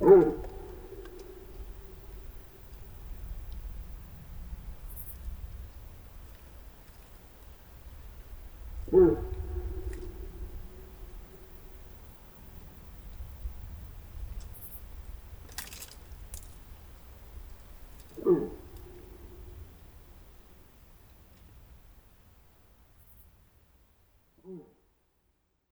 Mm. mm.